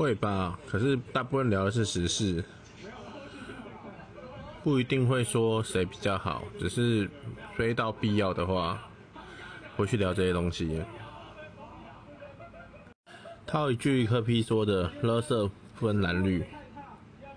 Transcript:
会吧，可是大部分聊的是时事，不一定会说谁比较好，只是非到必要的话，会去聊这些东西。套一句柯皮说的：“垃圾分蓝绿。”